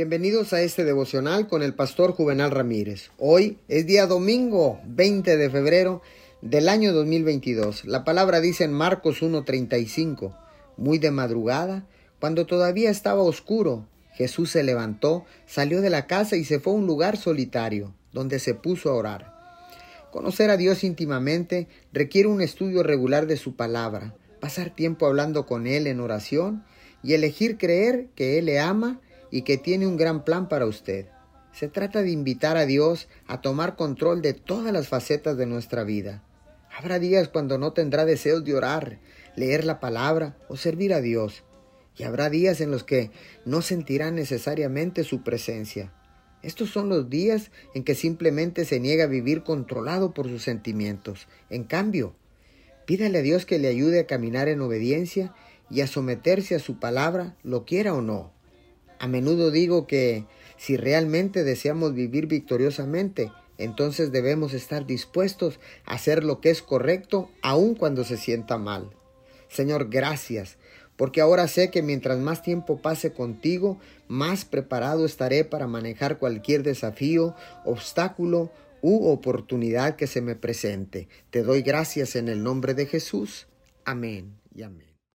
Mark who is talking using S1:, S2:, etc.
S1: Bienvenidos a este devocional con el pastor Juvenal Ramírez. Hoy es día domingo 20 de febrero del año 2022. La palabra dice en Marcos 1:35, muy de madrugada, cuando todavía estaba oscuro, Jesús se levantó, salió de la casa y se fue a un lugar solitario, donde se puso a orar. Conocer a Dios íntimamente requiere un estudio regular de su palabra, pasar tiempo hablando con Él en oración y elegir creer que Él le ama y que tiene un gran plan para usted. Se trata de invitar a Dios a tomar control de todas las facetas de nuestra vida. Habrá días cuando no tendrá deseos de orar, leer la palabra o servir a Dios. Y habrá días en los que no sentirá necesariamente su presencia. Estos son los días en que simplemente se niega a vivir controlado por sus sentimientos. En cambio, pídale a Dios que le ayude a caminar en obediencia y a someterse a su palabra, lo quiera o no. A menudo digo que si realmente deseamos vivir victoriosamente, entonces debemos estar dispuestos a hacer lo que es correcto aun cuando se sienta mal. Señor, gracias, porque ahora sé que mientras más tiempo pase contigo, más preparado estaré para manejar cualquier desafío, obstáculo u oportunidad que se me presente. Te doy gracias en el nombre de Jesús. Amén y amén.